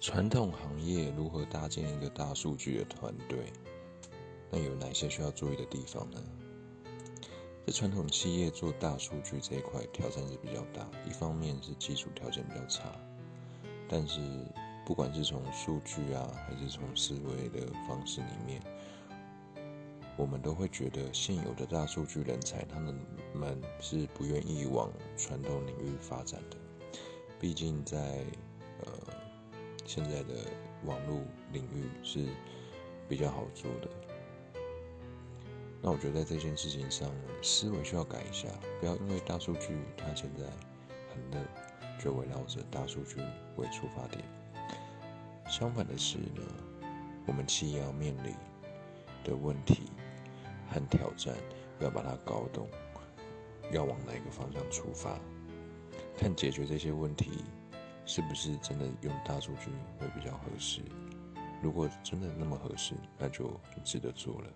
传统行业如何搭建一个大数据的团队？那有哪些需要注意的地方呢？在传统企业做大数据这一块挑战是比较大，一方面是基础条件比较差，但是不管是从数据啊，还是从思维的方式里面，我们都会觉得现有的大数据人才，他们们是不愿意往传统领域发展的，毕竟在。现在的网络领域是比较好做的，那我觉得在这件事情上，思维需要改一下，不要因为大数据它现在很热，就围绕着大数据为出发点。相反的是呢，我们企业要面临的问题和挑战，要把它搞懂，要往哪个方向出发，看解决这些问题。是不是真的用大数据会比较合适？如果真的那么合适，那就很值得做了。